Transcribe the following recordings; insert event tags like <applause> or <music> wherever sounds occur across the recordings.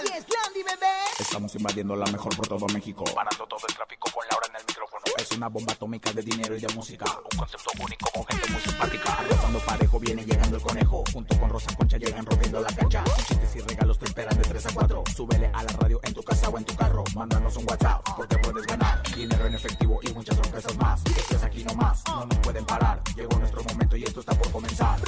Aquí es Landy, bebé. Estamos invadiendo la mejor por todo México. Parando todo el tráfico con Laura en el micrófono. Es una bomba atómica de dinero y de música. Un concepto único con gente muy simpática. Rozando parejo viene llegando el conejo. Junto con Rosa Concha llegan rompiendo la cancha. Con chistes y regalos te esperan de 3 a 4. Súbele a la radio en tu casa o en tu carro. Mándanos un WhatsApp porque puedes ganar. Dinero en efectivo y muchas sorpresas más. Esto es aquí nomás, no nos pueden parar. Llegó nuestro momento y esto está por comenzar.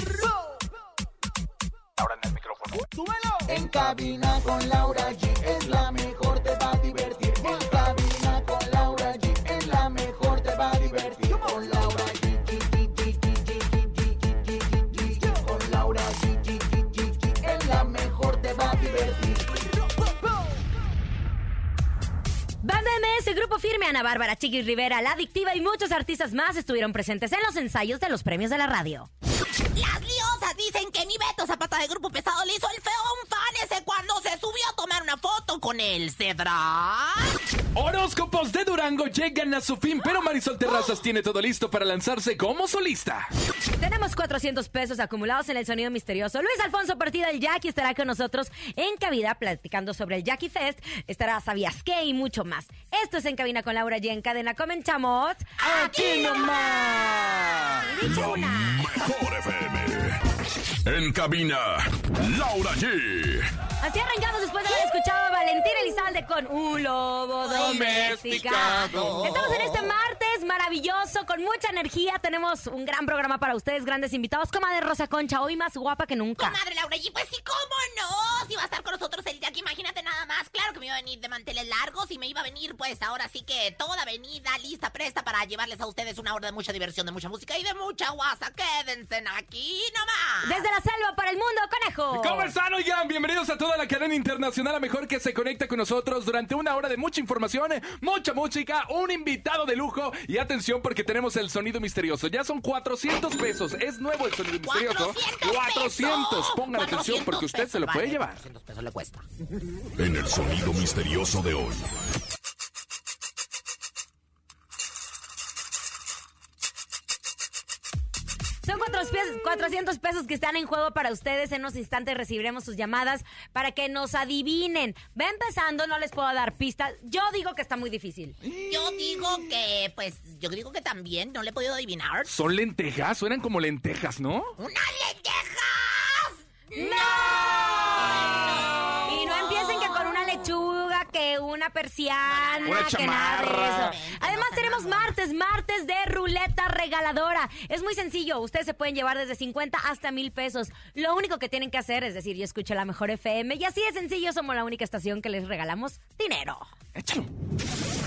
Ahora en el micrófono. ¡Súbelo! En cabina con Laura G es la mejor, te va a divertir. En cabina con Laura G es la mejor, te va a divertir. Con Laura G. Con Laura G. Es la mejor, te va a divertir. Banda MS, Grupo Firme, Ana Bárbara, Chiqui Rivera, La Adictiva y muchos artistas más estuvieron presentes en los ensayos de los premios de la radio. ¡Las! Dicen que mi Beto Zapata de Grupo Pesado le hizo el feo a un fan ese cuando se subió a tomar una foto con el Cedra. Horóscopos de Durango llegan a su fin, pero Marisol Terrazas tiene todo listo para lanzarse como solista. Tenemos 400 pesos acumulados en el sonido misterioso. Luis Alfonso Partida el Jackie estará con nosotros en cabina platicando sobre el Jackie Fest. Estará Sabías qué y mucho más. Esto es En Cabina con Laura G. En cadena comenzamos. ¡Aquí nomás! Dicho una. Mejor FM. En cabina, Laura G. Así arrancamos después de haber escuchado a Valentín Elizalde con Un Lobo Domesticado. Estamos en este martes maravilloso, con mucha energía. Tenemos un gran programa para ustedes, grandes invitados. Comadre Rosa Concha, hoy más guapa que nunca. Comadre Laura G, pues sí, ¿cómo no? Si va a estar con nosotros el Jack, imagínate nada más. Claro que me iba a venir de manteles largos y me iba a venir, pues ahora sí que toda venida, lista, presta para llevarles a ustedes una hora de mucha diversión, de mucha música y de mucha guasa. Quédense aquí nomás. Desde la selva para el mundo, conejo. ¿Cómo están, oigan? Bienvenidos a toda la cadena internacional, a mejor que se conecta con nosotros durante una hora de mucha información, mucha música, un invitado de lujo y atención porque tenemos el sonido misterioso. Ya son 400 pesos, es nuevo el sonido misterioso. 400 400, pesos. pongan atención porque 400 usted se lo puede vale, llevar. 400 pesos le cuesta. En el sonido misterioso de hoy. Son 400 400 pesos que están en juego para ustedes. En unos instantes recibiremos sus llamadas para que nos adivinen. Va empezando, no les puedo dar pistas. Yo digo que está muy difícil. Yo digo que, pues, yo digo que también no le he podido adivinar. Son lentejas, suenan como lentejas, ¿no? ¡Una lentejas! Persiana, Una que nada de eso. Además tenemos martes, martes de ruleta regaladora. Es muy sencillo, ustedes se pueden llevar desde 50 hasta mil pesos. Lo único que tienen que hacer es decir, yo escucho la mejor FM y así de sencillo somos la única estación que les regalamos dinero. Échalo.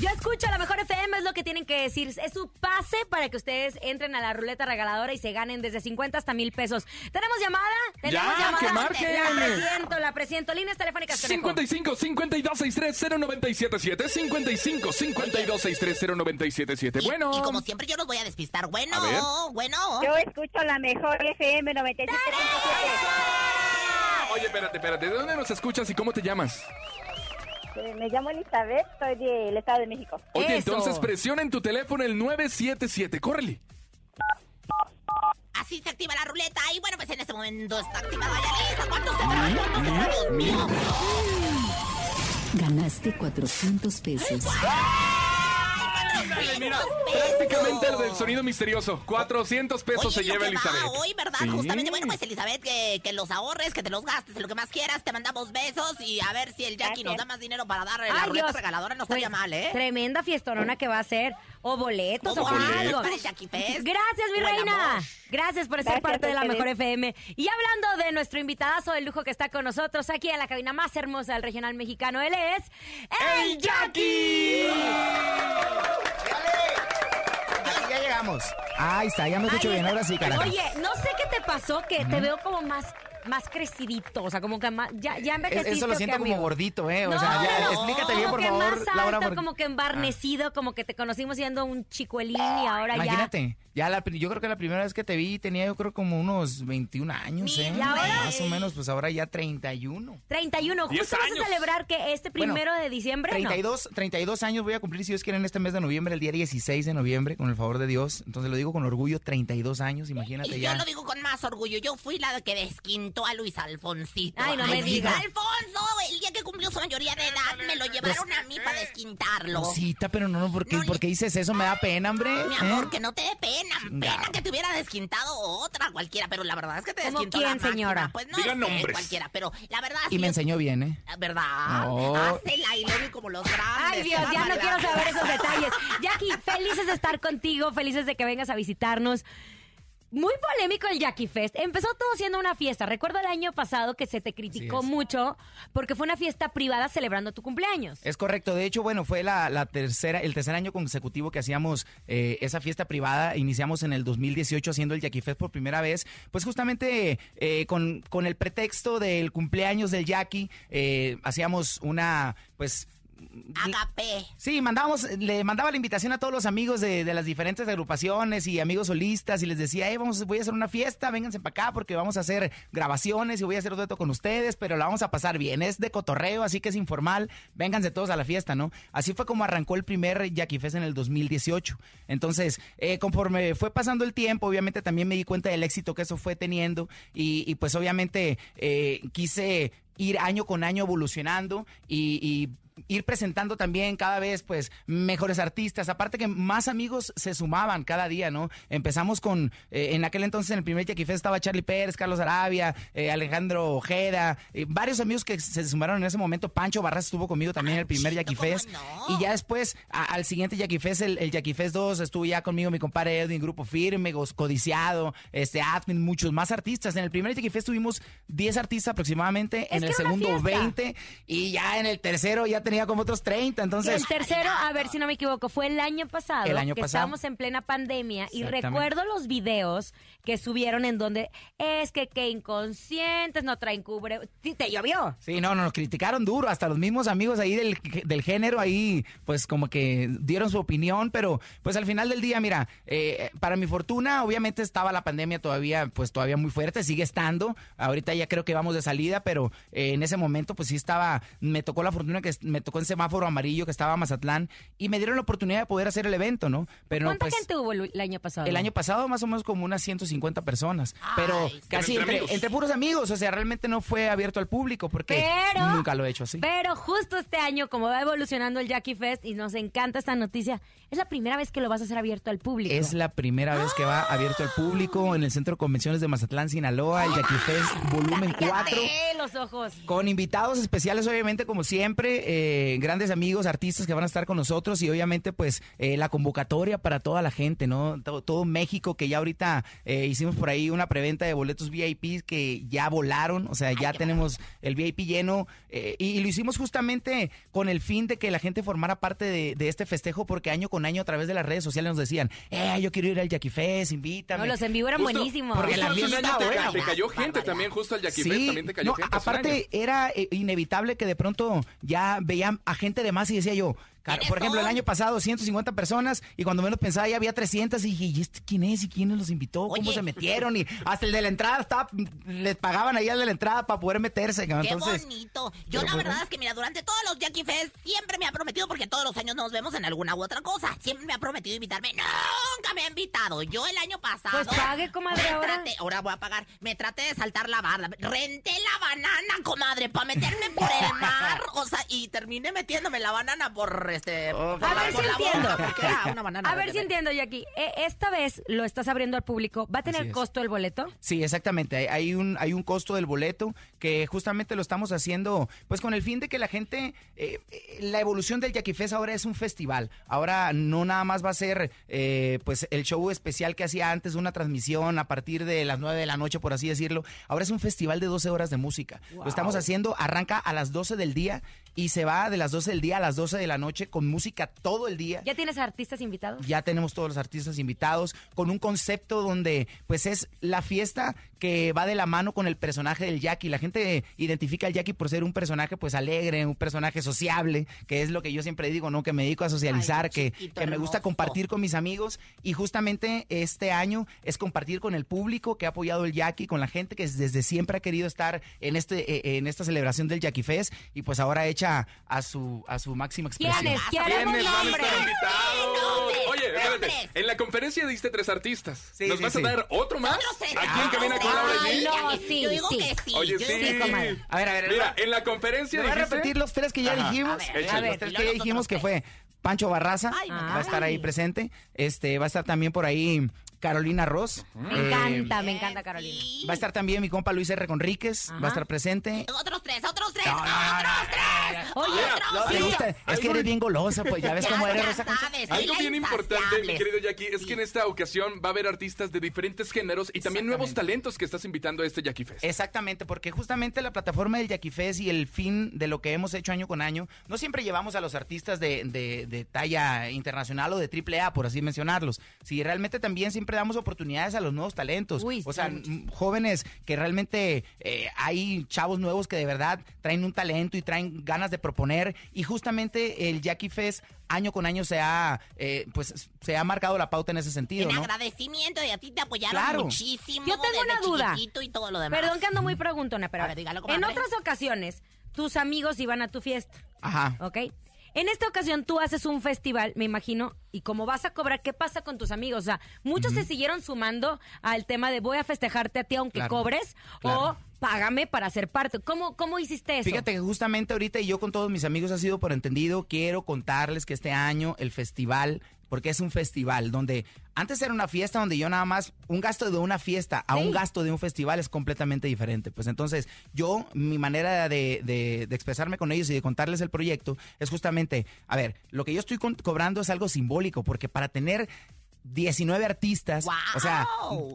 Yo escucho la mejor FM, es lo que tienen que decir. Es su pase para que ustedes entren a la ruleta regaladora y se ganen desde 50 hasta mil pesos. ¿Tenemos llamada? ¿Tenemos Ya, llamada? que marquen. La presiento, la presiento. Líneas telefónicas, conejo. 55 52 63 0977 55 52 63 0977 Y- Bueno. Y, como siempre yo los voy a despistar. Bueno, A ver. bueno. Yo escucho la mejor FM 97.7. Oye, espérate, espérate. ¿De dónde nos escuchas y cómo te llamas? Eh, Me llamo Elizabeth, soy del Estado de México. Oye, Eso. entonces presiona en tu teléfono el 977. Córrele. Así se activa la ruleta. Y bueno, pues en este momento está activada ya lista. ¿Cuántos se van? ¿Cuántos se van? Dios mío. Ganaste 400 pesos. Dale, mira, 400 prácticamente el del sonido misterioso. 400 pesos Oye, se lleva va Elizabeth. Hoy, ¿verdad? Sí. Justamente, bueno, pues Elizabeth, que, que los ahorres, que te los gastes en lo que más quieras, te mandamos besos y a ver si el Jackie nos da más dinero para dar la Ay, ruleta Dios. regaladora, no estaría Pues, mal, ¿eh? Tremenda fiestonona que va a ser. O boletos o, O algo. boletos para el Jackie Fest. Gracias, mi reina. amor. Gracias por ser Gracias parte de la mejor FM. Y hablando de nuestro invitadazo de lujo que está con nosotros aquí en la cabina más hermosa del regional mexicano, él es. ¡El Jackie! Aquí ya llegamos. Ahí está, ya me escucho Ahí bien, ahora sí, carajo. Oye, no sé qué te pasó, que te veo como más, más crecidito, o sea, como que más, ya, ya Es- envejeciste. Eso lo ¿o qué, siento como amigo? gordito, ¿eh? O No, sea, ya, no, explícate bien, como por que favor, más Laura. alto, porque- como que embarnecido, como que te conocimos siendo un chicuelín y ahora ya... Imagínate, ya la, yo creo que la primera vez que te vi tenía yo creo como unos 21 años, ¿eh? ¿Y ahora? Más o menos, pues ahora ya 31. 31, Diez justo vas a celebrar que este Bueno, primero de diciembre, ¿no? 32, 32 años voy a cumplir, si Dios quiere, en este mes de noviembre, el día 16 de noviembre, con el favor de Dios. Entonces lo digo con orgullo, 32 años, imagínate Y ya. yo lo digo con más orgullo. Yo fui la que desquintó a Luis Alfonsito. Ay, no me digas. Alfonso, el día que cumplió su mayoría de edad, me lo llevaron a mí para desquintarlo. Cosita, pero no, no, ¿por qué, No, por qué dices eso? Me da pena, hombre. Mi ¿eh? amor, que no te dé pena. Pena Chingado. que te hubiera desquintado otra cualquiera, pero la verdad es que te ¿Cómo desquintó quién, la máquina. señora? Pues no Diga sé, nombres. cualquiera, pero la verdad Y sí me es- enseñó bien, ¿eh? ¿Verdad? No. Hazla y luego como los grandes. Ay, Dios, ya no quiero saber esos detalles. Jackie, felices de estar contigo, felices de que vengas a visitarnos. Muy polémico el Jackie Fest. Empezó todo siendo una fiesta. Recuerdo el año pasado que se te criticó mucho porque fue una fiesta privada celebrando tu cumpleaños. Es correcto. De hecho, bueno, fue la, la tercera, el tercer año consecutivo que hacíamos eh, esa fiesta privada. Iniciamos en el 2018 haciendo el Jackie Fest por primera vez. Pues justamente eh, con, con el pretexto del cumpleaños del Jackie, eh, hacíamos una, pues... Agape. Sí, mandábamos, le mandaba la invitación a todos los amigos de, de las diferentes agrupaciones y amigos solistas y les decía, eh, vamos, voy a hacer una fiesta, vénganse para acá porque vamos a hacer grabaciones y voy a hacer dueto con ustedes, pero la vamos a pasar bien. Es de cotorreo, así que es informal, vénganse todos a la fiesta, ¿no? Así fue como arrancó el primer Jackie Fest en el 2018. Entonces, eh, conforme fue pasando el tiempo, obviamente también me di cuenta del éxito que eso fue teniendo y, y pues obviamente eh, quise ir año con año evolucionando y, y ir presentando también cada vez pues mejores artistas, aparte que más amigos se sumaban cada día, ¿no? Empezamos con, eh, en aquel entonces en el primer Jackie Fest estaba Charlie Pérez, Carlos Arabia, eh, Alejandro Ojeda, eh, varios amigos que se sumaron en ese momento, Pancho Barras estuvo conmigo también en el primer Jackie ¿cómo Fest no? y ya después a- al siguiente Jackie Fest, el, el Jackie Fest 2, estuvo ya conmigo mi compadre Edwin, Grupo Firme, Codiciado, este Admin, muchos más artistas. En el primer Jackie Fest tuvimos 10 artistas aproximadamente, Es en el segundo fiesta. 20 y ya en el tercero ya tenía como otros 30, Y entonces... el tercero, a ver si no me equivoco, fue el año pasado. El año que pasado. estábamos en plena pandemia y recuerdo los videos que subieron en donde es que qué inconscientes, no traen cubre. Sí, te llovió. Sí, no, no, nos criticaron duro, hasta los mismos amigos ahí del, del género ahí, pues como que dieron su opinión, pero pues al final del día, mira, eh, para mi fortuna, obviamente estaba la pandemia todavía, pues todavía muy fuerte, sigue estando, ahorita ya creo que vamos de salida, pero eh, en ese momento pues sí estaba, me tocó la fortuna que me tocó en semáforo amarillo que estaba Mazatlán y me dieron la oportunidad de poder hacer el evento, ¿no? Pero ¿Cuánta pues... gente hubo el año pasado? El año pasado más o menos como unas 150 personas, pero casi entre entre, amigos. entre puros amigos, o sea, realmente no fue abierto al público porque Pero- nunca lo he hecho así. Pero justo este año, como va evolucionando el Jackie Fest y nos encanta esta noticia, es la primera vez que lo vas a hacer abierto al público. Es la primera vez que va abierto al público en el Centro de Convenciones de Mazatlán, Sinaloa, el Jackie Fest volumen 4. ¡Cállate los ojos! Con invitados especiales, obviamente, como siempre, eh, grandes amigos, artistas que van a estar con nosotros y obviamente, pues, eh, la convocatoria para toda la gente, ¿no? Todo, todo México, que ya ahorita eh, hicimos por ahí una preventa de boletos VIP que ya volaron, o sea, ya tenemos el VIP lleno eh, y, y lo hicimos justamente con el fin de que la gente formara parte de, de este festejo, porque año con año a través de las redes sociales nos decían, eh, yo quiero ir al Jackie Fest, invítame. No, los en vivo eran Justo- buenísimos. porque Justo la fiesta te, buena. te cayó gente Barbaridad. también, justo al Jackie Fest también te cayó no, gente. aparte era eh, inevitable que de pronto ya veían a gente de más y decía yo, car- ¿Quiénes por ejemplo, el año pasado 150 personas y cuando menos pensaba ya había 300 y dije, ¿y este quién es y quiénes los invitó? ¿Cómo Oye. se metieron? Y hasta el de la entrada estaba, les pagaban ahí al de la entrada para poder meterse. Qué bonito. Yo la pues, verdad es que, mira, durante todos los Jackie Fest siempre me ha prometido, porque todos los años nos vemos en alguna u otra cosa, siempre me ha prometido invitarme. Nunca me ha invitado. Yo el año pasado... Pues pague, comadre, ahora. traté- ahora voy a pagar. Me traté de saltar la barda. Renté la banana, comadre, para meterme por el <laughs> mar. O sea, y terminé metiéndome la banana por este... por A la- ver si la entiendo. boca, porque era una <laughs> banana A ver si entiendo, Jackie. Eh, Esta vez lo estás abriendo al público. ¿Va a tener costo el boleto? Sí, exactamente. Hay, hay un hay un costo del boleto que justamente lo estamos haciendo, pues con el fin de que la gente, eh, eh, la evolución del Jackie Fest ahora es un festival. Ahora no nada más va a ser, eh, pues el show especial que hacía antes, una transmisión a partir de las 9 de la noche, por así decirlo. Ahora es un festival de 12 horas de música. Lo estamos haciendo, arranca a las 12 del día y se va de las 12 del día a las 12 de la noche con música todo el día. ¿Ya tienes artistas invitados? Ya tenemos todos los artistas invitados con un concepto donde pues es la fiesta que va de la mano con el personaje del Jackie. La gente identifica al Jackie por ser un personaje pues alegre, un personaje sociable, que es lo que yo siempre digo, ¿no? Que me dedico a socializar, Ay, que, que me gusta compartir con mis amigos y justamente este año es compartir con el público que ha apoyado el Jackie, con la gente que desde siempre ha querido estar en este eh, en esta celebración del Jackie Fest y pues ahora hecha a su a su máxima expresión. ¿Quiénes? ¿Quiénes? ¿Quiénes van a estar invitados? Oye, espérate. En la conferencia diste tres artistas. Sí, ¿Nos sí, vas sí. a dar otro más? Aquí en Cabina con Laura G. no, sí, Yo digo sí. que sí. Oye, sí. comadre. A ver, a ver, Mira, en la conferencia Voy a dijiste... repetir los tres que ya Ajá, dijimos. a ver, échale. los tres que ya dijimos que fue Pancho Barraza, Ay, va a estar ahí presente. Este, va a estar también por ahí Carolina Ross. Me Eh, encanta, me encanta Carolina. Sí. Va a estar también mi compa Luis R. Conríquez, Ajá. va a estar presente. Otros tres, otros tres, No, no, no, otros no, tres. Oye, otros tres. gusta- es que eres bien golosa, pues ya ves cómo eres, Rosa Algo bien importante, mi querido Jackie, es que en esta ocasión va a haber artistas de diferentes géneros y también nuevos talentos que estás invitando a este Jackie Fest. Exactamente, porque justamente la plataforma del Jackie Fest y el fin de lo que hemos hecho año con año, no siempre llevamos a los artistas de, de- de talla internacional o de triple A, por así mencionarlos. Si realmente también siempre damos oportunidades a los nuevos talentos. Uy, o sea, jóvenes que realmente eh, hay chavos nuevos que de verdad traen un talento y traen ganas de proponer. Y justamente el Jackie Fest año con año se ha, eh, pues, se ha marcado la pauta en ese sentido, En ¿no? agradecimiento y a ti te apoyaron Claro. muchísimo. Yo tengo desde una duda. y todo lo demás. Perdón que ando muy preguntona, pero A ver, dígalo, en otras ocasiones tus amigos iban a tu fiesta, Ajá. ¿ok? En esta ocasión tú haces un festival, me imagino, y como vas a cobrar, ¿qué pasa con tus amigos? O sea, muchos se siguieron sumando al tema de voy a festejarte a ti aunque Claro, cobres claro. o págame para ser parte. ¿Cómo, cómo hiciste eso? Fíjate que justamente ahorita y yo con todos mis amigos ha sido por entendido, quiero contarles que este año el festival, porque es un festival donde antes era una fiesta donde yo nada más, un gasto de una fiesta a Sí. un gasto de un festival es completamente diferente. Pues entonces yo, mi manera de, de- de expresarme con ellos y de contarles el proyecto es justamente, a ver, lo que yo estoy con- cobrando es algo simbólico, porque para tener 19 artistas, o sea,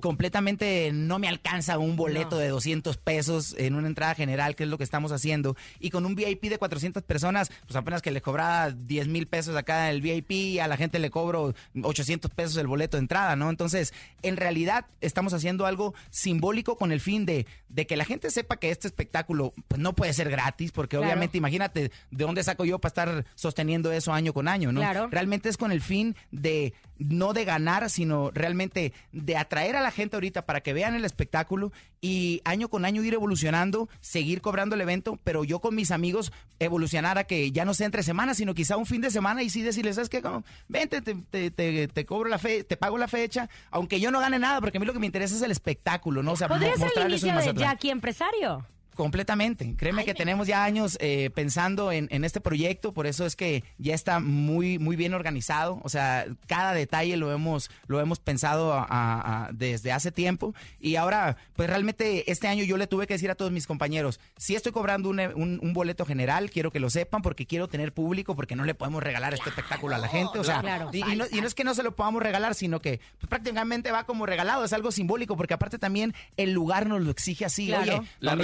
completamente no me alcanza un boleto No. de 200 pesos en una entrada general, que es lo que estamos haciendo, y con un VIP de 400 personas, pues apenas que le cobraba 10 mil pesos acá el VIP, a la gente le cobro 800 pesos el boleto de entrada, ¿no? Entonces, en realidad estamos haciendo algo simbólico con el fin de, de que la gente sepa que este espectáculo pues no puede ser gratis, porque Claro. obviamente imagínate de dónde saco yo para estar sosteniendo eso año con año, ¿no? Claro. Realmente es con el fin de no de ganar, sino realmente de atraer a la gente ahorita para que vean el espectáculo y año con año ir evolucionando, seguir cobrando el evento, pero yo con mis amigos evolucionar a que ya no sea entre semanas, sino quizá un fin de semana y sí decirles, ¿sabes qué? Como, Vente, te, te, te- te cobro la fe, te pago la fecha, aunque yo no gane nada, porque a mí lo que me interesa es el espectáculo, ¿no? O sea, ¿Podría ser el inicio de. Jackie Empresario? Completamente. Créeme Ay, que me- tenemos ya años eh, pensando en, en este proyecto, por eso es que ya está muy, muy bien organizado. O sea, cada detalle lo hemos, lo hemos pensado a- a- a- desde hace tiempo. Y ahora, pues realmente este año yo le tuve que decir a todos mis compañeros, si estoy cobrando un, un- un boleto general, quiero que lo sepan porque quiero tener público, porque no le podemos regalar este espectáculo a la gente. O sea, Claro. y, y no, y no es que no se lo podamos regalar, sino que pues, prácticamente va como regalado, es algo simbólico, porque aparte también el lugar nos lo exige así. Claro. Oye, La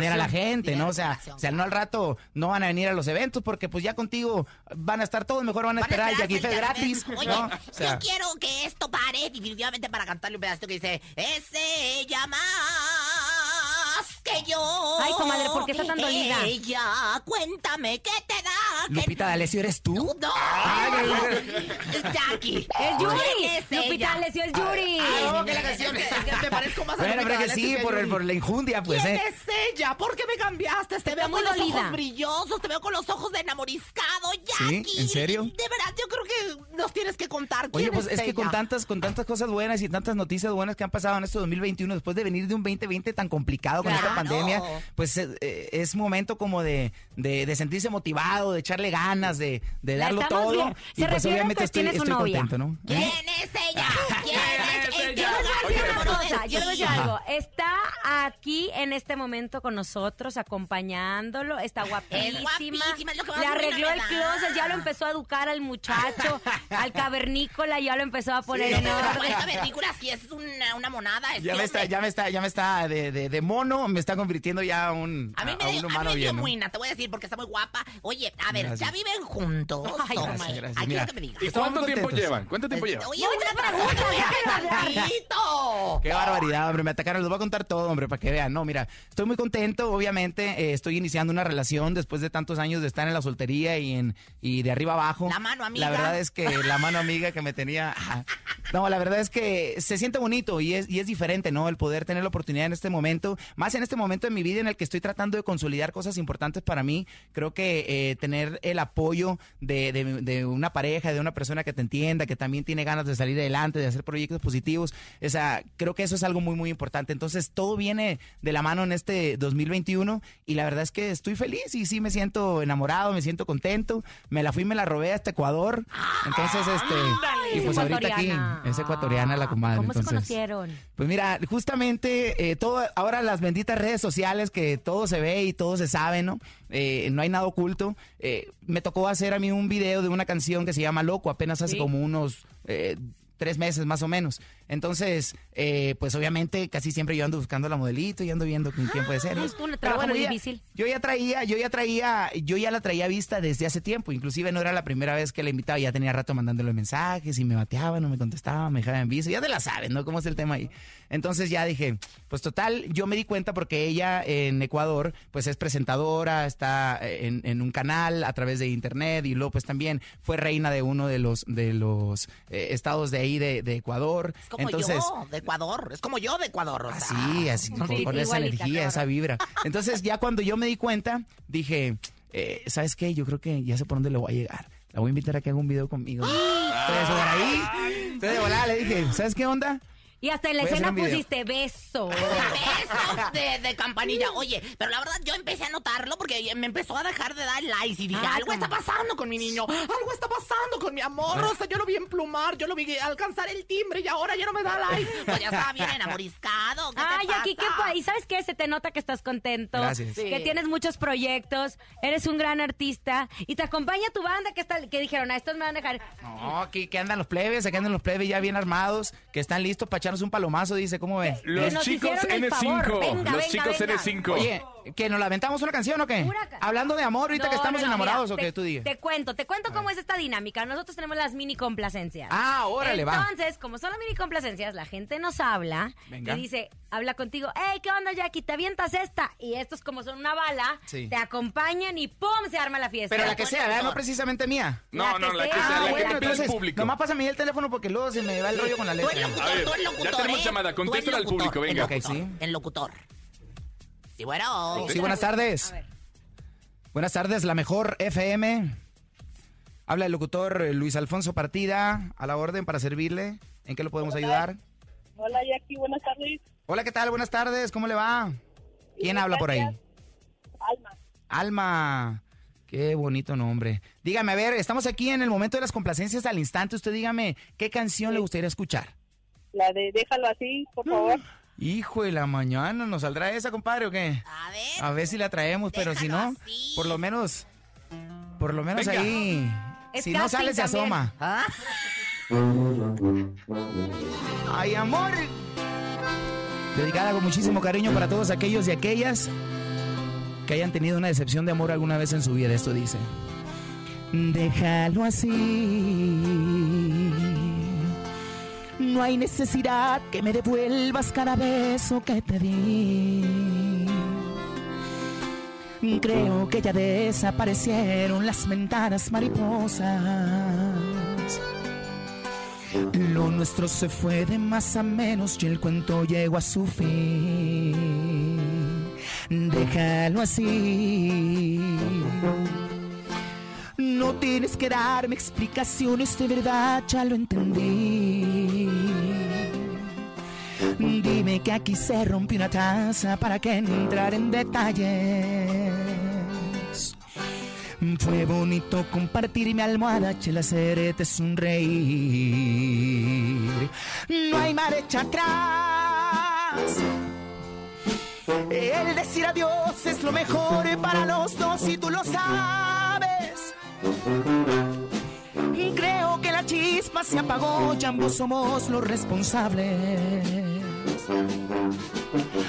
no a a la gente, ¿no? O sea, o sea, no al rato no van a venir a los eventos porque pues ya contigo van a estar todos, mejor van a Van a esperar el esperarse Jackie el gratis. <laughs> ¿no? Oye, O sea, yo quiero que esto pare definitivamente para cantarle un pedacito que dice Es ella más que yo Ay, comadre, ¿por qué está tan dolida? Ella, cuéntame, ¿qué te da? ¿Qué- Lupita D'Alessio, ¿eres tú? No, Jackie ¡Es Yuri! ¿Quién es Lupita? D'Alessio es Yuri. Ay, no, que la canción es que te parezco más a Bueno, pero que sí, por, el- por la injundia, pues, ¿Quién ¿eh? es ella? ¿Por qué me cambiaste? Te veo muy con los dolida. ojos brillosos, te veo con los ojos de enamoriscado, Jackie. ¿Sí? ¿En serio? De verdad, yo creo que nos tienes que contar. Oye, ¿Quién pues es que con tantas, con tantas cosas buenas y tantas noticias buenas que han pasado en este 2021, después de venir de un 2020 tan complicado con esta pandemia, pues eh, eh, es momento como de, de, de sentirse motivado, de echarle ganas, de, darlo todo. viendo. Se Y pues obviamente estoy, estoy contento, ¿no? ¿Quién ¿Eh? es ella? Cosa, yo le voy a decir algo. Está aquí en este momento con nosotros, acompañándolo. Está guapísima. guapísima, es lo que más Le arregló buena el closet, ya lo empezó a educar al muchacho, <laughs> al cavernícola, ya lo empezó a poner en Pero orden. esta película sí es una, una monada. Es Ya me está, ya me está, ya me está de, de, de mono, me está convirtiendo ya a un, A mí me, a dio- un a mí humano me dio bien. ¿no? muina, te voy a decir, porque está muy guapa. Oye, a ver, Gracias. ¿ya viven juntos? Ay, gracias, gracias. Aquí Mira, lo que me digas. ¿Y cuánto tiempo llevan? ¿Cuánto tiempo llevan? Oye, una pregunta, déjalo Qué barbaridad, hombre, me atacaron. Les voy a contar todo, hombre, para que vean. No, mira, estoy muy contento, obviamente. eh, estoy iniciando una relación después de tantos años de estar en la soltería y en y de arriba abajo. La mano amiga. La verdad es que la mano amiga que me tenía. No, la verdad es que se siente bonito y es, y es diferente, ¿no? El poder tener la oportunidad en este momento, más en este momento de mi vida en el que estoy tratando de consolidar cosas importantes para mí. Creo que eh, tener el apoyo de, de- una pareja, de una persona que te entienda, que también tiene ganas de salir adelante, de hacer proyectos positivos, o sea, creo que eso es algo muy, muy importante. Entonces, todo viene de la mano en este 2021 y la verdad es que estoy feliz y sí me siento enamorado, me siento contento. Me la fui, me la robé hasta Ecuador. Entonces, este, y Es pues ahorita aquí es ecuatoriana la comadre. ¿Cómo se conocieron? pues mira, justamente eh, todo, ahora las benditas redes sociales que todo se ve y todo se sabe, ¿no? Eh, no hay nada oculto. Eh, me tocó hacer a mí un video de una canción que se llama Loco, apenas hace Sí. como unos eh, tres meses más o menos. Entonces, eh, pues obviamente casi siempre yo ando buscando la modelito y ando viendo con quién puede ser. ¿no? es un trabajo muy ya- difícil. Yo ya traía, yo ya traía, yo ya la traía vista desde hace tiempo. Inclusive no era la primera vez que la invitaba, ya tenía rato mandándole mensajes y me bateaba, no me contestaba, me dejaba en visto. Ya te la sabes, ¿no? ¿Cómo es el tema ahí? Entonces ya dije, pues total, yo me di cuenta porque ella en Ecuador, pues es presentadora, está en, en un canal a través de internet y luego pues también fue reina de uno de los de los eh, estados de ahí de, de Ecuador. Como Entonces, yo de Ecuador. Es como yo de Ecuador. o sea. Así, así, con, Sí, con esa energía, claro. esa vibra. Entonces, ya cuando yo me di cuenta, dije, eh, ¿sabes qué? Yo creo que ya sé por dónde le voy a llegar. La voy a invitar a que haga un video conmigo. Entonces, por ahí, entonces de volada le dije, ¿sabes qué onda? Y hasta en la Voy a hacer escena un video. pusiste beso. <laughs> Besos de, de campanilla. Oye, pero la verdad yo empecé a notarlo porque me empezó a dejar de dar likes y dije, Ah, algo está pasando con mi niño, algo está pasando con mi amor. O sea, yo lo vi emplumar, yo lo vi alcanzar el timbre y ahora ya no me da like. <laughs> Pues ya estaba bien enamoriscado. ¿qué te Ay, aquí, ¿qué pasa? pa- ¿Y sabes qué? Se te nota que estás contento. Gracias. Sí. Que tienes muchos proyectos, eres un gran artista y te acompaña tu banda que está, que dijeron, a estos me van a dejar. No, aquí que andan los plebes, aquí andan los plebes ya bien armados, que están listos para echarnos un palomazo, dice, ¿cómo ves? Los nos chicos hicieron el favor. N5. Venga, los venga, chicos venga. N5. Oye, ¿que nos la aventamos una canción o qué? Hablando de amor, ahorita No, que estamos no, no, enamorados mira, o te- qué tú digas. Te cuento, te cuento cómo es esta dinámica. Nosotros tenemos las mini complacencias. Ah, órale, va. Entonces, como son las mini complacencias, la gente nos habla Venga. y dice, habla contigo, hey, ¿qué onda, Jackie? ¿Te avientas esta? Y estos, como son una bala, Sí. te acompañan y ¡pum! se arma la fiesta. Pero la que sea, ¿verdad? No precisamente mía. No, no, la que sea. la que pida el entonces, público. Nomás pásame el teléfono porque luego se me va el rollo con la Tú letra. locutor, ya tenemos ¿eh? llamada, contéstale al público, venga. El locutor, Ok, sí. el locutor. Sí, bueno. Sí, buenas tardes. Buenas tardes, la mejor FM. Habla el locutor eh, Luis Alfonso Partida, a la orden para servirle. ¿En qué lo podemos ayudar? Hola Jackie, buenas tardes. Hola, ¿qué tal? Buenas tardes, ¿cómo le va? ¿Quién Bien, habla por ahí? Alma. Alma. Qué bonito nombre. Dígame, a ver, estamos aquí en el momento de las complacencias al instante. Usted dígame, ¿qué canción le gustaría escuchar? La de déjalo así, por favor. Hijo de la mañana, ¿nos saldrá esa, compadre, o qué? A ver. A ver si la traemos, pero si no, así. por lo menos, por lo menos Venga. ahí, Es si no sale se asoma. ¿Ah? Ay, amor. Dedicada con muchísimo cariño para todos aquellos y aquellas que hayan tenido una decepción de amor alguna vez en su vida. Esto dice. Déjalo así. No hay necesidad que me devuelvas cada beso que te di. Creo que ya desaparecieron las mentadas mariposas. Lo nuestro se fue de más a menos y el cuento llegó a su fin. Déjalo así. No tienes que darme explicaciones, de verdad ya lo entendí. Dime que aquí se rompió una taza para que entrar en detalles. Fue bonito compartir mi almohada, el hacerte sonreír. No hay marcha atrás. El decir adiós es lo mejor para los dos y tú lo sabes. Creo que la chispa se apagó y ambos somos los responsables.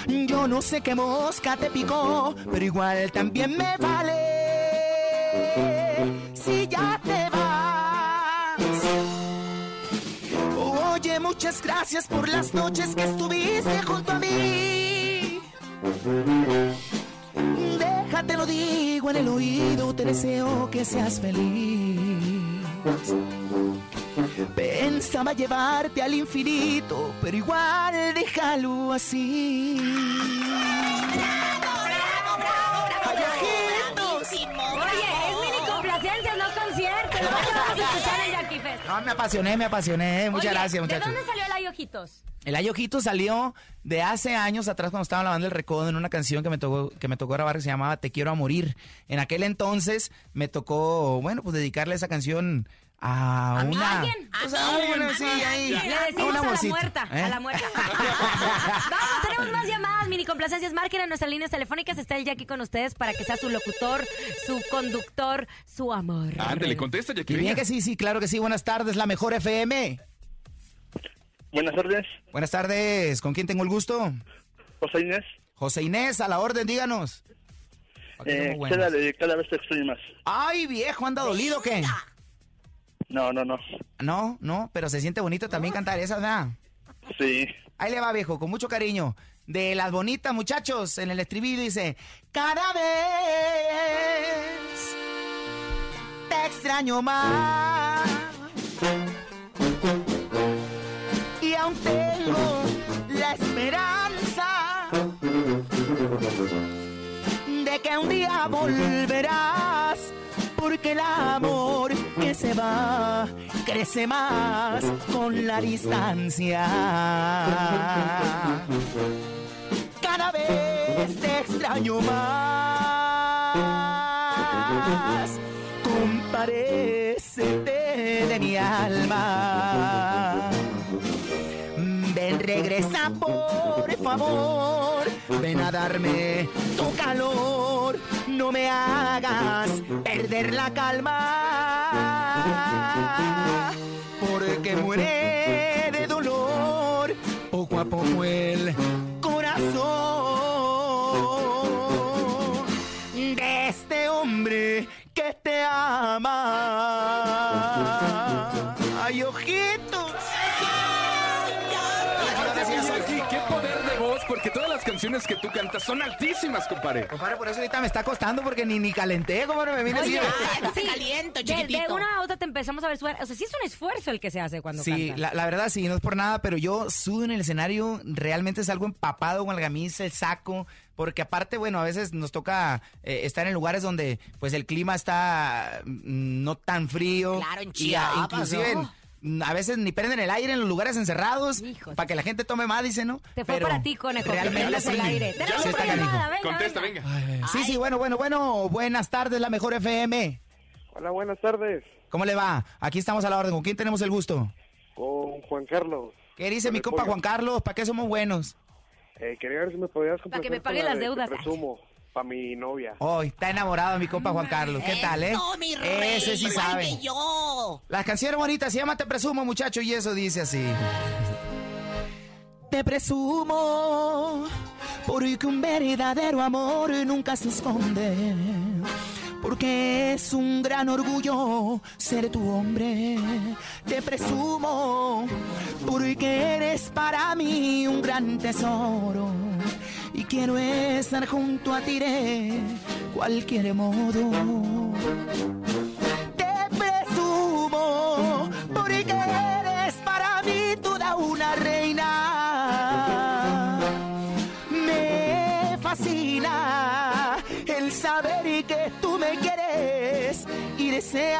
Yo no sé qué mosca te picó, pero igual también me vale. Si ya te vas. Oye, muchas gracias por las noches que estuviste junto a mí. Déjate lo digo en el oído, te deseo que seas feliz. Pensaba llevarte al infinito, pero igual déjalo así. Oye, es mini complacencia, no concierto. Lo vamos a escuchar en Jackie Fest. No, me apasioné, me apasioné. Muchas Oye, gracias, ¿De muchachos. dónde salió el Ay Ojitos? El Ay Ojito salió de hace años atrás cuando estaba en la banda El Recodo en una canción que me tocó que me tocó grabar que se llamaba Te quiero a morir. En aquel entonces me tocó, bueno, pues dedicarle esa canción a, una alguien? pues, ¿A a alguien? una, sí, ahí, Le a decimos una a la muerta, ¿eh? a la muerta. <laughs> Vamos, tenemos más llamadas, mini complacencias. Marquen en nuestras líneas telefónicas. Está el Jackie con ustedes para que sea su locutor, su conductor, su amor. Ándale, contesta, Jackie. bien que sí, sí, claro que sí. Buenas tardes, la mejor FM. Buenas tardes, Buenas tardes, ¿con quién tengo el gusto? José Inés. José Inés, a la orden, díganos. Eh, quédale, cada vez te extraño más. Ay, viejo, anda dolido, ¿qué? No, no, no. No, no, pero se siente bonito también cantar esa, ¿verdad? Sí. Ahí le va, viejo, con mucho cariño. De las bonitas, muchachos, en el estribillo dice, cada vez te extraño más. Aún tengo la esperanza de que un día volverás. Porque el amor que se va crece más con la distancia. Cada vez te extraño más. Comparécete de mi alma. Regresa por favor. Ven a darme tu calor. No me hagas perder la calma. Porque muere de dolor poco a poco el corazón de este hombre que te ama. Porque todas las canciones que tú cantas son altísimas, compadre. Compadre, por eso ahorita me está costando porque ni, ni calenté, compadre, me vine así. Oye, de- <laughs> no te caliento, de, chiquitito. de una a otra te empezamos a ver suar. O sea, sí es un esfuerzo el que se hace cuando Sí, cantas. la, la verdad sí, no es por nada, pero yo sudo en el escenario, realmente salgo empapado con la camisa, el saco, porque aparte, bueno, a veces nos toca eh, estar en lugares donde pues el clima está mm, no tan frío. Claro, en y a- Chiapas, inclusive ¿no? A veces ni prenden el aire en los lugares encerrados para que la gente tome más, dice, ¿no? Te fue Pero para ti, conejo, Realmente el sí. aire. Sí Tenemos canijo. llamada, venga, Contesta, venga. venga. Sí, sí, bueno, bueno, bueno. Buenas tardes, la mejor FM. Hola, buenas tardes. ¿Cómo le va? Aquí estamos a la orden. ¿Con quién tenemos el gusto? Con Juan Carlos. ¿Qué dice mi compa pollo. Juan Carlos? ¿Para qué somos buenos? Eh, quería ver si me podías Para que me pague las de deudas. Presumo, para mi novia. Hoy está enamorado mi compa Juan Carlos. ¿Qué tal, eh? Eso, mi rey, Ese sí sabe. que yo. Las canciones bonitas se llama Te presumo, muchacho, y eso dice así. Te presumo, porque un verdadero amor nunca se esconde. Porque es un gran orgullo ser tu hombre. Te presumo, porque eres para mí un gran tesoro. Y quiero estar junto a ti de cualquier modo porque eres para mí toda una reina. Me fascina el saber que tú me quieres y deseas.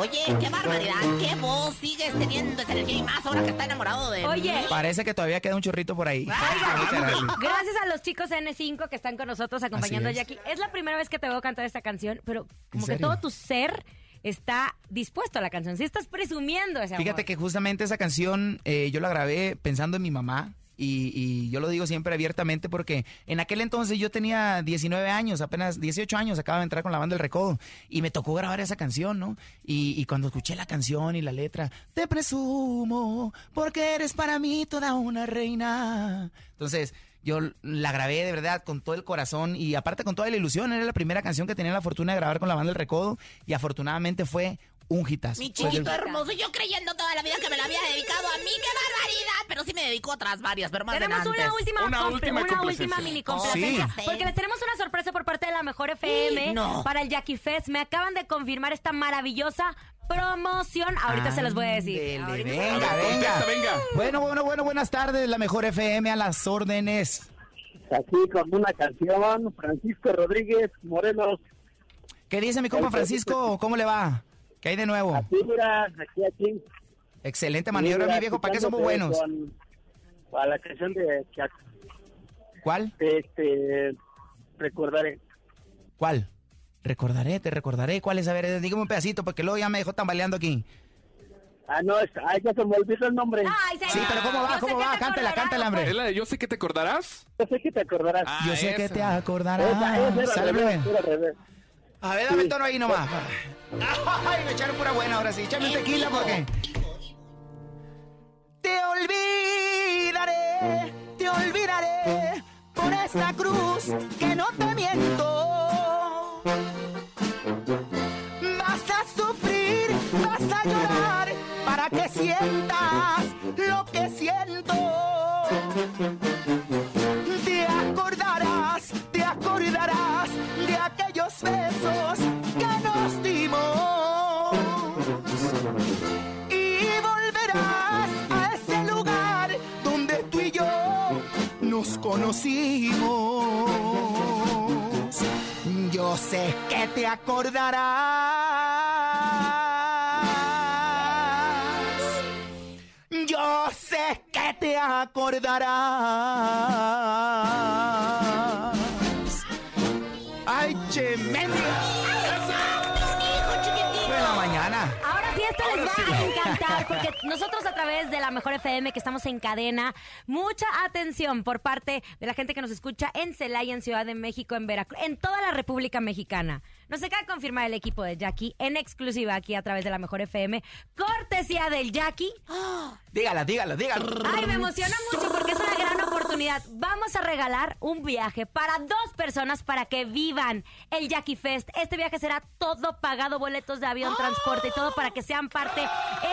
Oye, qué barbaridad, qué voz sigues teniendo esa energía y más ahora que está enamorado de Oye. mí. Parece que todavía queda un chorrito por ahí. Muchas gracias. Gracias a los chicos de N5 que están con nosotros acompañando a. Jackie. Es la primera vez que te veo cantar esta canción, pero como que todo tu ser está dispuesto a la canción. Si estás presumiendo ese amor. Fíjate que justamente esa canción eh, yo la grabé pensando en mi mamá. Y, yo lo digo siempre abiertamente porque en aquel entonces yo tenía 19 años, apenas 18 años, acababa de entrar con la banda El Recodo y me tocó grabar esa canción, ¿no? Y, y cuando escuché la canción y la letra, te presumo porque eres para mí toda una reina. Entonces yo la grabé de verdad con todo el corazón y aparte con toda la ilusión, era la primera canción que tenía la fortuna de grabar con la banda El Recodo y afortunadamente fue un hitazo. Mi chiquito hermoso, yo creyendo toda la vida que me la había dedicado a mí, qué barbaridad. Pero sí me dedicó a otras varias, pero más Tenemos de una última, Una última una última mini complacencia. sí. Porque les tenemos una sorpresa por parte de la Mejor FM No. para el Jackie Fest. Me acaban de confirmar esta maravillosa promoción. Ahorita se los voy a decir. Ándele, Ahorita venga, venga. Contesta, venga. Bueno, bueno, bueno, buenas tardes, la mejor FM a las órdenes. Aquí con una canción, Francisco Rodríguez Morelos. ¿Qué dice mi compa Francisco? ¿Cómo le va? ¿Qué hay de nuevo? Aquí, mira, aquí, aquí. Excelente maniobra, mi viejo, ¿para qué somos buenos? Con, a la canción de ¿Cuál? este, recordaré. ¿Cuál? Recordaré, te recordaré. ¿Cuál es? A ver, dígame un pedacito, porque luego ya me dejó tambaleando aquí. Ah, no, es- ah, ya se me olvidó el nombre. Ay, señor. Sí, pero ¿cómo va? Yo sé ¿Cómo que va? te Cántela, acordarás, cántela, hombre. ¿Es la de Yo sé que te acordarás? Yo sé que te acordarás. Ah, Yo sé que te Esa, acordarás. esa Sale, al A ver, dame el tono ahí nomás. Ay, me echaron pura buena ahora sí. Échame un tequila porque... Te olvidaré, te olvidaré por esta cruz que no te miento. Vas a sufrir, vas a llorar para que sientas lo que siento. Besos que nos dimos. Y volverás a ese lugar donde tú y yo nos conocimos. Yo sé que te acordarás. Yo sé que te acordarás. Ay, che, mendiga. Buena mañana. Ahora sí, esto les va a encantar porque nosotros a través de la Mejor FM que estamos en cadena, mucha atención por parte de la gente que nos escucha en Celaya, en Ciudad de México, en Veracruz, en toda la República Mexicana. Nos acaba de confirmar el equipo de Jackie en exclusiva aquí a través de la Mejor FM, cortesía del Jackie. Dígala, dígala, dígala. Ay, me emociona mucho porque es una gran oportunidad. Vamos a regalar un viaje para dos personas para que vivan el Jackie Fest. Este viaje será todo pagado, boletos de avión, transporte y todo para que sean parte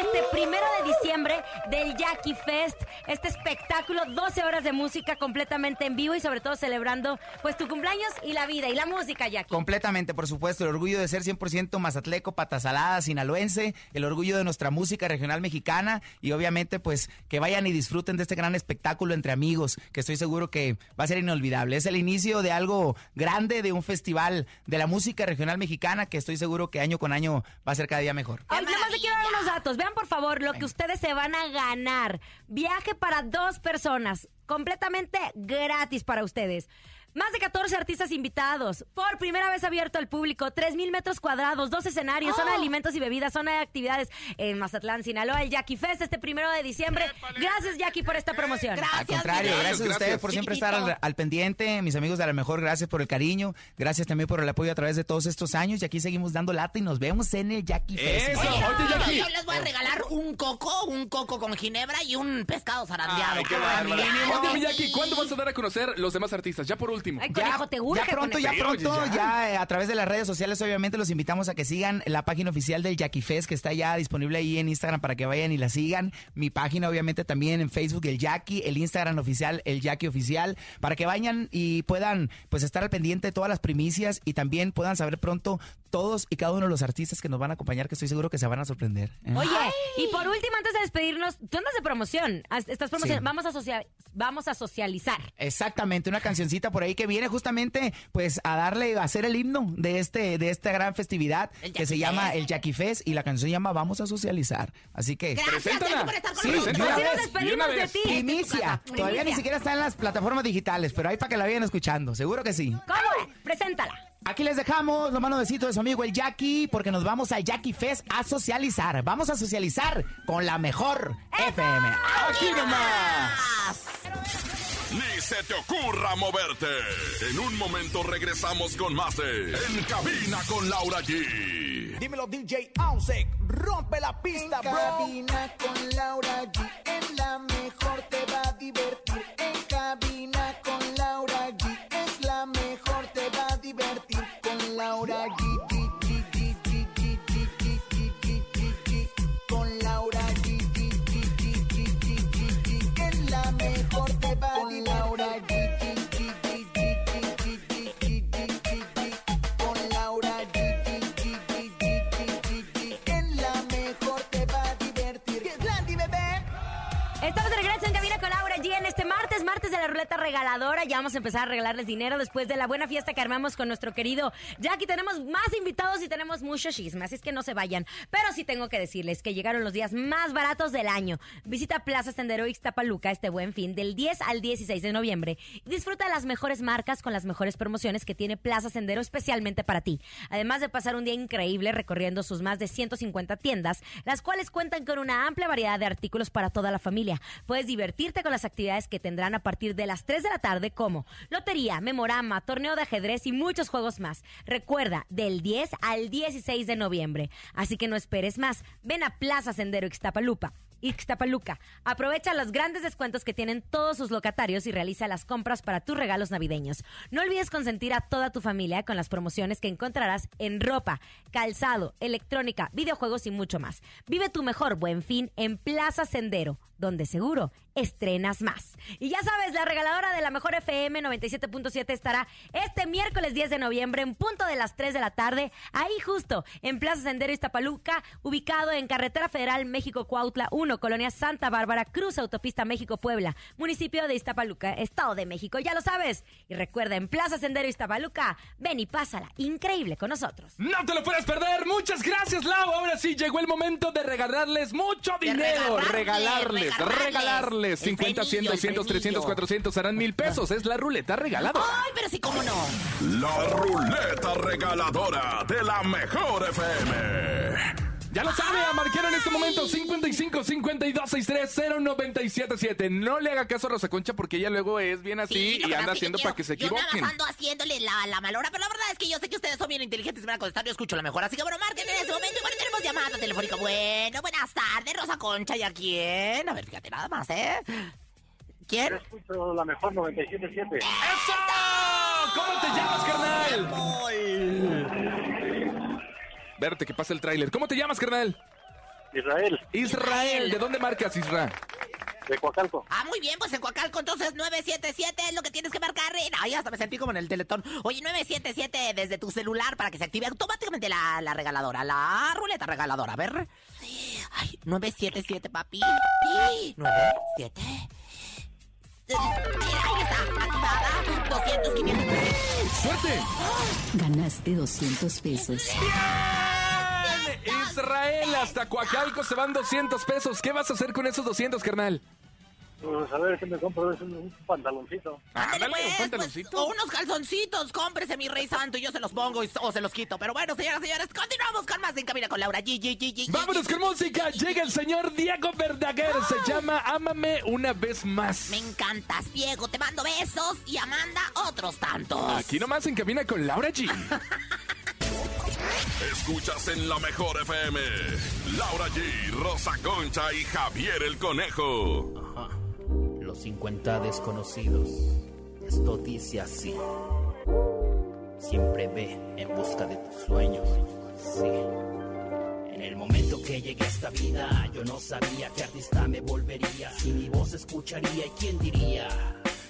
este primero de diciembre del Jackie Fest. Este espectáculo, 12 horas de música completamente en vivo y sobre todo celebrando pues tu cumpleaños y la vida y la música, Jackie. Completamente, por supuesto, el orgullo de ser 100% mazatleco, patasalada, sinaloense, el orgullo de nuestra música regional mexicana y obviamente pues que vayan y disfruten de este gran espectáculo entre amigos, que estoy seguro que va a ser inolvidable. Es el inicio de algo grande, de un festival de la música regional mexicana que estoy seguro que año con año va a ser cada día mejor. Nada más le quiero dar unos datos. Vean, por favor, lo que ustedes se van a ganar. Viaje para dos personas, completamente gratis para ustedes. Más de 14 artistas invitados. Por primera vez abierto al público. 3.000 metros cuadrados, dos escenarios, zona de alimentos y bebidas, zona de actividades en Mazatlán, Sinaloa, el Jackie Fest este primero de diciembre. Gracias, Jackie, por esta promoción. Gracias, Al contrario, gracias a ustedes por siempre estar al, al pendiente, mis amigos de la mejor, gracias por el cariño, gracias también por el apoyo a través de todos estos años y aquí seguimos dando lata y nos vemos en el Jackie Fest. Eso, Oye, Jackie. yo les voy a regalar un coco, un coco con ginebra y un pescado zarandeado. Ay, qué. Oye, Jackie, ¿cuándo vas a dar a conocer los demás artistas? Ya por último. Ay, conejo, te urge ya pronto, ya pronto, ya. eh, a través de las redes sociales, obviamente los invitamos a que sigan la página oficial del Jackie Fest, que está ya disponible ahí en Instagram para que vayan y la sigan. Mi página, obviamente, también en Facebook, el Jackie, el Instagram oficial, el Jackie Oficial, para que vayan y puedan pues estar al pendiente de todas las primicias y también puedan saber pronto todos y cada uno de los artistas que nos van a acompañar, que estoy seguro que se van a sorprender. ¿eh? Oye, y por último, antes de despedirnos, tú andas de promoción. Estás promoción. Sí. Vamos a social, vamos a socializar. Exactamente, una cancioncita por ahí que viene justamente pues a darle, a hacer el himno de este de esta gran festividad El que se llama Fest. el Jackie Fest y la canción se llama Vamos a socializar. Así que Gracias. Jackie, por estar con Sí, nosotros. Así nos despedimos de ti. inicia. Todavía ni siquiera está en las plataformas digitales, pero ahí para que la vayan escuchando, seguro que sí. ¿Cómo? Preséntala. Aquí les dejamos, lo mando besito de su amigo el Jackie, porque nos vamos a Jackie Fest a socializar. Vamos a socializar con la mejor FM. Aquí nomás. Ni se te ocurra moverte. En un momento regresamos con más de En Cabina con Laura G. Dímelo, DJ Ausek. Rompe la pista, En bro. cabina con Laura G. En la mejor te va a divertir. En cabina regaladora. Ya vamos a empezar a regalarles dinero después de la buena fiesta que armamos con nuestro querido Jackie. Tenemos más invitados y tenemos mucho chisme, así es que no se vayan. Pero sí tengo que decirles que llegaron los días más baratos del año. Visita Plaza Sendero Ixtapaluca este buen fin del 10 al 16 de noviembre disfruta las mejores marcas con las mejores promociones que tiene Plaza Sendero especialmente para ti. Además de pasar un día increíble recorriendo sus más de 150 tiendas, las cuales cuentan con una amplia variedad de artículos para toda la familia. Puedes divertirte con las actividades que tendrán a partir de las 3 de la tarde como lotería, memorama, torneo de ajedrez y muchos juegos más. Recuerda, del 10 al 16 de noviembre. Así que no esperes más. Ven a Plaza Sendero Ixtapalupa. Ixtapaluca. Aprovecha los grandes descuentos que tienen todos sus locatarios y realiza las compras para tus regalos navideños. No olvides consentir a toda tu familia con las promociones que encontrarás en ropa, calzado, electrónica, videojuegos y mucho más. Vive tu mejor buen fin en Plaza Sendero, donde seguro estrenas más. Y ya sabes, la regaladora de la mejor FM 97.7 estará este miércoles 10 de noviembre en punto de las 3 de la tarde, ahí justo en Plaza Sendero Iztapaluca, ubicado en Carretera Federal México Cuautla 1, Colonia Santa Bárbara, Cruz Autopista México Puebla, municipio de Iztapaluca, Estado de México. Ya lo sabes. Y recuerda, en Plaza Sendero Iztapaluca, ven y pásala increíble con nosotros. No te lo puedes perder. Muchas gracias, Lau. Ahora sí llegó el momento de regalarles mucho dinero. regalarles, Regalarles, regalarles. regalarles. El 50, 100, premio, el 200, 300, premio. 400 harán mil pesos. Es la ruleta regalada. Ay, pero sí, cómo no. La ruleta regaladora de la mejor FM. Ya lo sabe, a marcar en este momento 55 52 63 0977. No le haga caso a Rosa Concha porque ella luego es bien así Sí, y anda haciendo para que se Yo nada equivoquen. más ando haciéndole la, la malora, pero la verdad es que yo sé que ustedes son bien inteligentes y me van a contestar. Yo escucho la mejor. Así que bueno, marquen en este momento. Y bueno, tenemos llamada telefónica. Bueno, buenas tardes, Rosa Concha. ¿Y a quién? A ver, fíjate nada más, ¿eh? ¿Quién? Escucho la mejor 97.7. ¡Eso! ¿Cómo te llamas, carnal? Verte que pasa el tráiler. ¿Cómo te llamas, carnal? Israel, Israel. ¿De dónde marcas, Israel? de Coacalco. Ah, muy bien, pues en Coacalco, entonces 977 es lo que tienes que marcar. eh. Ay, hasta me sentí como en el teletón. Oye, 977 desde tu celular para que se active automáticamente la, la regaladora, la ruleta regaladora. A ver. Ay, 977, papi. Sí, 97. Mira, ahí está, activada. 200, 500. ¡Suerte! Ganaste 200 pesos. ¡Bien! Israel, hasta Coacalco se van 200 pesos. ¿Qué vas a hacer con esos 200, carnal? Pues a ver qué me compro es un, un pantaloncito. Ándale, Ándale, pues, un pues, pantaloncito. o unos calzoncitos, cómprese mi rey santo y yo se los pongo y- o se los quito. Pero bueno, señoras y señores, continuamos con más en Cabina con Laura. G, G, G, G, G. Vámonos con música. Llega el señor Diego Verdaguer. Se llama Ámame una vez más. Me encantas, Diego. Te mando besos y Amanda otros tantos. Aquí nomás en Cabina con Laura G. <laughs> Escuchas en la mejor FM. Laura G, Rosa Concha y Javier el Conejo. Ajá. Los 50 desconocidos. Esto dice así. Siempre ve en busca de tus sueños. Sí. En el momento que llegué a esta vida, yo no sabía que artista me volvería. Si mi voz escucharía y quién diría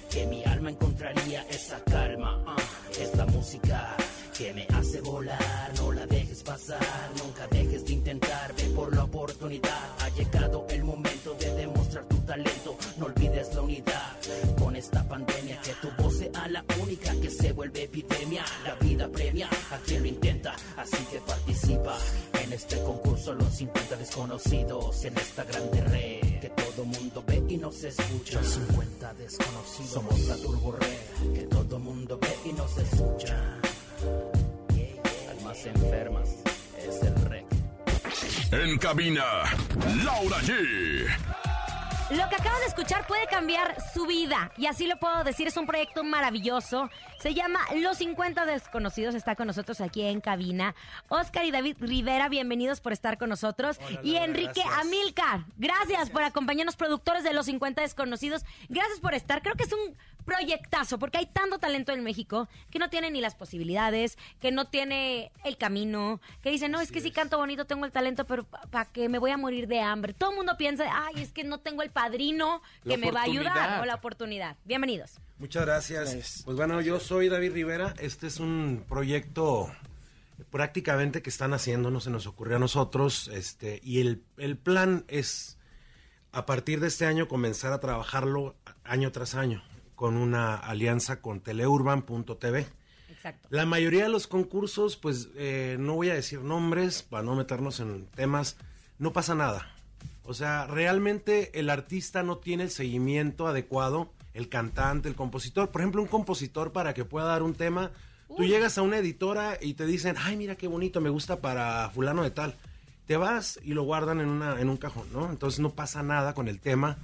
que mi alma encontraría esa calma. Ah, es música que me hace volar, no la dejes pasar, nunca dejes de intentar, ve por la oportunidad. Llegado el momento de demostrar tu talento, no olvides la unidad. Con esta pandemia, que tu voz sea la única que se vuelve epidemia. La vida premia a quien lo intenta, así que participa en este concurso. Los 50 desconocidos en esta grande red que todo mundo ve y nos escucha. Los 50 desconocidos somos la turbo red que todo mundo ve y nos escucha. Almas enfermas es el rec. En cabina, Laura G. Lo que acaban de escuchar puede cambiar su vida. Y así lo puedo decir, es un proyecto maravilloso. Se llama Los 50 Desconocidos. Está con nosotros aquí en cabina. Oscar y David Rivera, bienvenidos por estar con nosotros. y Laura, Enrique gracias. Amilcar, gracias, por acompañarnos, productores de Los 50 Desconocidos. Gracias por estar. Creo que es un proyectazo, porque hay tanto talento en México que no tiene ni las posibilidades, que no tiene el camino, que dice, no, es que sí canto bonito, tengo el talento, pero ¿para qué me voy a morir de hambre? Todo el mundo piensa, ay, es que no tengo el padrino que La me va a ayudar o la oportunidad. Bienvenidos. Muchas gracias. Pues bueno, yo soy David Rivera. Este es un proyecto prácticamente que están haciendo, no se nos ocurrió a nosotros. Este, y el, el plan es, a partir de este año, comenzar a trabajarlo año tras año, con una alianza con teleurban.tv. Exacto. La mayoría de los concursos, pues eh, no voy a decir nombres para no meternos en temas, no pasa nada. O sea, realmente el artista no tiene el seguimiento adecuado, el cantante, el compositor. Por ejemplo, un compositor para que pueda dar un tema, tú llegas a una editora y te dicen, ay, mira qué bonito, me gusta para fulano de tal. Te vas y lo guardan en, una, en un cajón, ¿no? Entonces no pasa nada con el tema,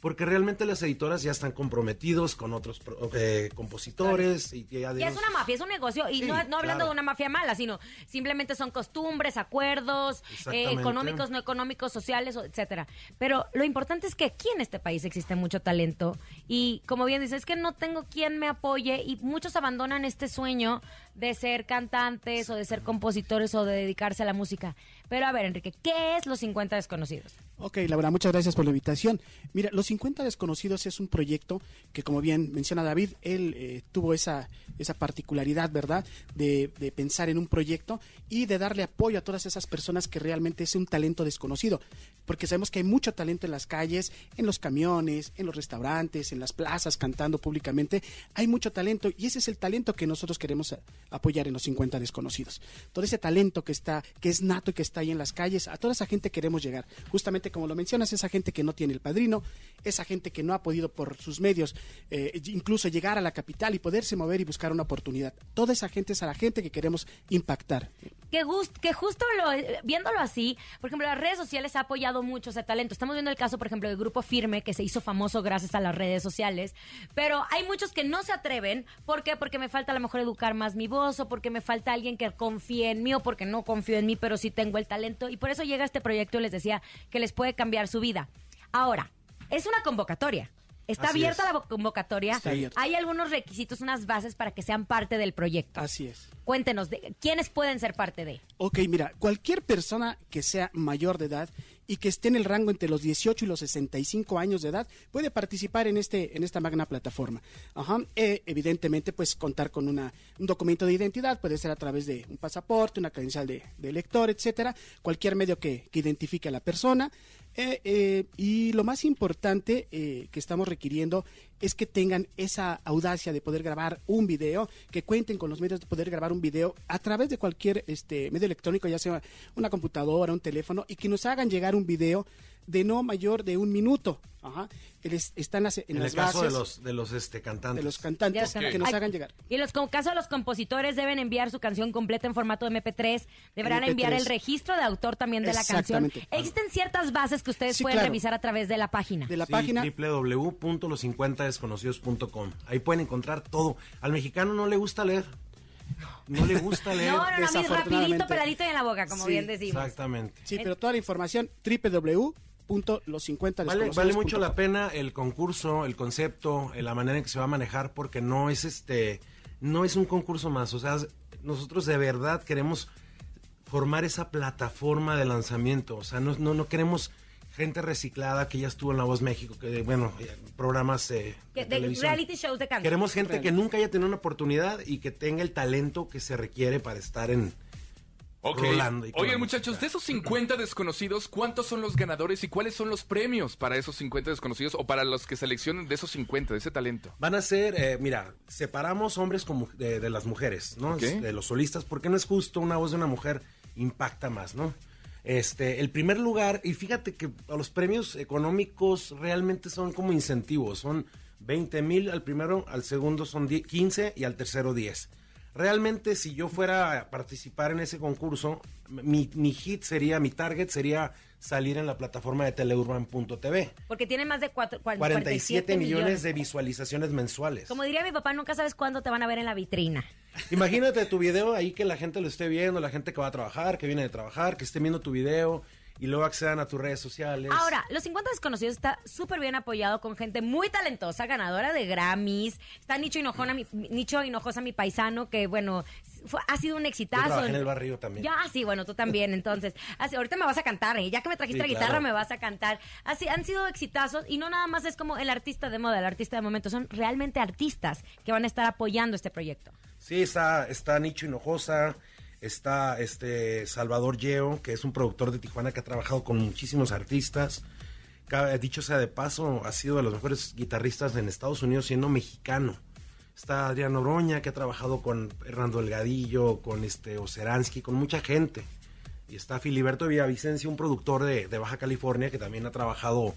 porque realmente las editoras ya están comprometidos con otros eh, compositores y ya Y es una mafia, es un negocio. Y Sí, no, no hablando claro. de una mafia mala, sino simplemente son costumbres, acuerdos, eh, económicos, no económicos, sociales, etcétera. Pero lo importante es que aquí en este país existe mucho talento. Y como bien dices, es que no tengo quien me apoye. Y muchos abandonan este sueño de ser cantantes o de ser compositores o de dedicarse a la música. Pero a ver, Enrique, ¿qué es Los 50 Desconocidos? Ok, Laura, muchas gracias por la invitación. Mira, Los 50 Desconocidos es un proyecto que, como bien menciona David, él eh, tuvo esa, esa particularidad, ¿verdad?, de, de pensar en un proyecto y de darle apoyo a todas esas personas que realmente es un talento desconocido. Porque sabemos que hay mucho talento en las calles, en los camiones, en los restaurantes, en las plazas, cantando públicamente. Hay mucho talento y ese es el talento que nosotros queremos apoyar en Los 50 Desconocidos. Todo ese talento que está, que es nato y que está ahí en las calles, a toda esa gente queremos llegar. Justamente como lo mencionas, esa gente que no tiene el padrino, esa gente que no ha podido por sus medios eh, incluso llegar a la capital y poderse mover y buscar una oportunidad. Toda esa gente es a la gente que queremos impactar. Que, gust- que justo lo, viéndolo así, por ejemplo, las redes sociales ha apoyado mucho ese talento. Estamos viendo el caso, por ejemplo, del Grupo Firme, que se hizo famoso gracias a las redes sociales, pero hay muchos que no se atreven. ¿Por qué? Porque me falta a lo mejor educar más mi voz, o porque me falta alguien que confíe en mí, o porque no confío en mí, pero sí tengo el talento. Y por eso llega este proyecto y les decía que les puede cambiar su vida. Ahora, es una convocatoria. Está Así abierta es. la convocatoria. Está abierta. Hay algunos requisitos, unas bases para que sean parte del proyecto. Así es. Cuéntenos, de, ¿quiénes pueden ser parte de? Ok, mira, cualquier persona que sea mayor de edad y que esté en el rango entre los 18 y los 65 años de edad puede participar en este en esta magna plataforma. Ajá. Eh, evidentemente, pues contar con una, un documento de identidad puede ser a través de un pasaporte, una credencial de, de lector, etcétera, cualquier medio que, que identifique a la persona. Eh, eh, y lo más importante que estamos requiriendo es que tengan esa audacia de poder grabar un video, que cuenten con los medios de poder grabar un video a través de cualquier este medio electrónico, ya sea una computadora, un teléfono, y que nos hagan llegar un video de no mayor de un minuto. Ajá. Les- están las- en, En el las caso de bases los, de los este, cantantes. de los cantantes que nos Ay, hagan llegar. Y en los con- caso de los compositores deben enviar su canción completa en formato MP3, deberán MP3. enviar el registro de autor también de la canción. Exactamente. Existen ciertas bases que ustedes Sí, pueden claro. revisar a través de la página. De la Sí, página. www.los50desconocidos.com. Ahí pueden encontrar todo. Al mexicano no le gusta leer. No le gusta leer. No, no, no, mí rapidito, peladito y en la boca, como Sí, bien decimos. Exactamente. Sí, pero toda la información www.los50 Vale, vale mucho la pena el concurso, el concepto, eh, la manera en que se va a manejar, porque no es este, no es un concurso más. O sea, nosotros de verdad queremos formar esa plataforma de lanzamiento. O sea, no, no, no queremos gente reciclada que ya estuvo en La Voz México, que bueno, eh, programas eh, de de televisión. reality shows de canto. Queremos gente que nunca haya tenido una oportunidad y que tenga el talento que se requiere para estar en Ok. la muchachos, de esos 50 desconocidos, ¿cuántos son los ganadores y cuáles son los premios para esos 50 desconocidos o para los que seleccionen de esos 50, de ese talento? Van a ser, eh, mira, separamos hombres con mu- de, de las mujeres, ¿no? Ok. De los solistas, porque no es justo una voz de una mujer impacta más, ¿no? Este, el primer lugar, y fíjate que los premios económicos realmente son como incentivos, son 20 mil al primero, al segundo son 10 15 y al tercero 10. Realmente si yo fuera a participar en ese concurso, mi hit sería, mi target sería salir en la plataforma de teleurban.tv. Porque tiene más de cuatro, cua- 47 millones de visualizaciones mensuales. Como diría mi papá, nunca sabes cuándo te van a ver en la vitrina. <laughs> Imagínate tu video ahí que la gente lo esté viendo, la gente que va a trabajar, que viene de trabajar, que esté viendo tu video y luego accedan a tus redes sociales. Ahora, Los 50 Desconocidos está súper bien apoyado con gente muy talentosa, ganadora de Grammys. Está Nicho Hinojona, mi, Nicho Hinojosa, mi paisano, que bueno, fue- ha sido un Yo exitazo. trabajé en el barrio también. Ya, sí, bueno, tú también, entonces. Así, ahorita me vas a cantar, ¿eh? ya que me trajiste Sí, la guitarra, claro. me vas a cantar. Así, han sido exitazos y no nada más es como el artista de moda, el artista de momento, son realmente artistas que van a estar apoyando este proyecto. Sí, está, está Nicho Hinojosa, está este Salvador Yeo, que es un productor de Tijuana que ha trabajado con muchísimos artistas. Dicho sea de paso, ha sido de los mejores guitarristas en Estados Unidos siendo mexicano. Está Adrián Oroña, que ha trabajado con Hernando Delgadillo, con este Oceransky, con mucha gente. Y está Filiberto Villavicencio, un productor de, de Baja California, que también ha trabajado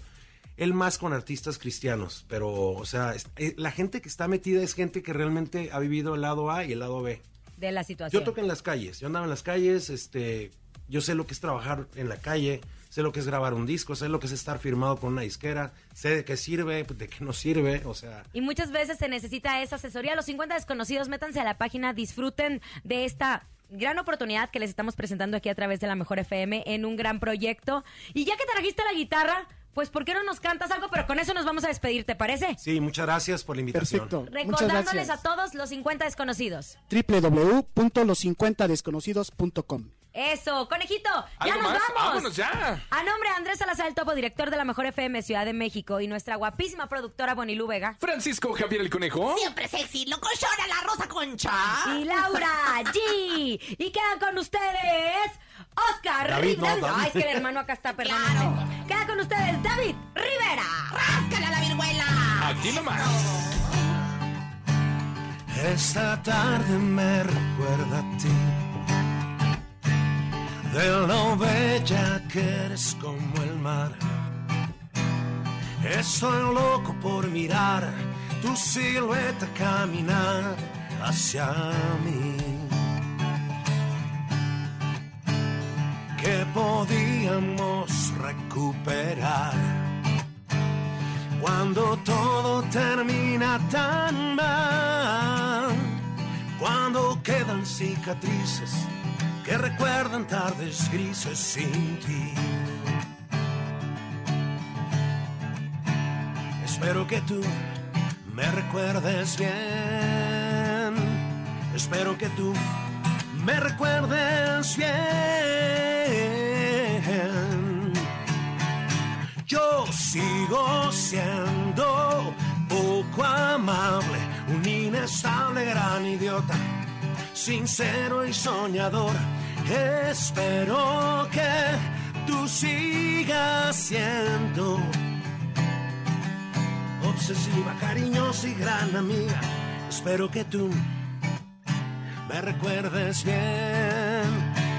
él más con artistas cristianos. Pero, o sea, eh, la gente que está metida es gente que realmente ha vivido el lado A y el lado B. De la situación. Yo toqué en las calles, yo andaba en las calles, este, yo sé lo que es trabajar en la calle, sé lo que es grabar un disco, sé lo que es estar firmado con una disquera, sé de qué sirve, de qué no sirve, o sea, Y muchas veces se necesita esa asesoría. Los 50 desconocidos, métanse a la página, disfruten de esta gran oportunidad que les estamos presentando aquí a través de la Mejor FM en un gran proyecto. Y ya que trajiste la guitarra, pues ¿por qué no nos cantas algo? Pero con eso nos vamos a despedir, ¿te parece? sí, muchas gracias por la invitación. Perfecto. Recordándoles a todos los 50 desconocidos. www.los50desconocidos.com. Eso, conejito, ya ¿Algo nos más? vamos. Vámonos ya. A nombre de Andrés Salazar el Topo, director de la Mejor FM Ciudad de México y nuestra guapísima productora Bonilú Vega. Francisco Javier el Conejo. Siempre sexy, locochona la Rosa Concha. Y Laura G. Y quedan con ustedes Oscar David, no, Rivera. David. Ay, es que el hermano acá está, <laughs> perdóname. Queda con ustedes David Rivera. ¡Ráscala la viruela! Aquí nomás. Esta tarde me recuerda a ti De lo bella que eres como el mar Estoy loco por mirar tu silueta caminar hacia mí podíamos recuperar cuando todo termina tan mal, cuando quedan cicatrices que recuerdan tardes grises sin ti. Espero que tú me recuerdes bien, espero que tú me recuerdes bien. Sigo siendo poco amable, un inestable gran idiota, sincero y soñador. Espero que tú sigas siendo obsesiva, cariñosa y gran amiga. Espero que tú me recuerdes bien,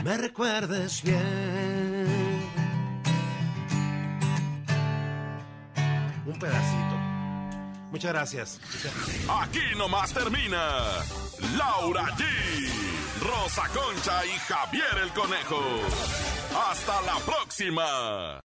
me recuerdes bien. Un pedacito. Muchas gracias. Aquí nomás termina Laura G, Rosa Concha y Javier el Conejo. Hasta la próxima.